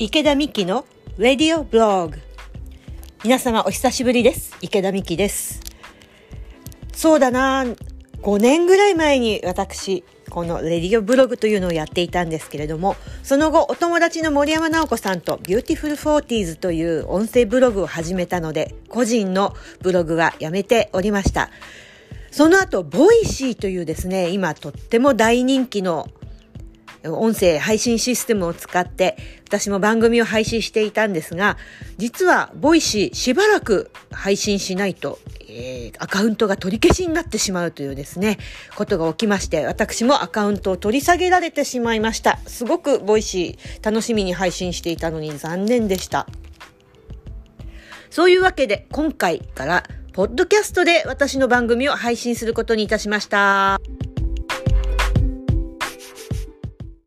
池田美希の Radio Blog 皆様お久しぶりです。池田美希です。そうだな5年ぐらい前に私この Radio Blog というのをやっていたんですけれどもその後お友達の森山直子さんと Beautiful Forties という音声ブログを始めたので個人のブログはやめておりました。その後 Voicy というですね今とっても大人気の音声配信システムを使って私も番組を配信していたんですが実は Voicy しばらく配信しないと、えー、アカウントが取り消しになってしまうというですねことが起きまして私もアカウントを取り下げられてしまいましたすごく Voicy 楽しみに配信していたのに残念でしたそういうわけで今回からポッドキャストで私の番組を配信することにいたしました。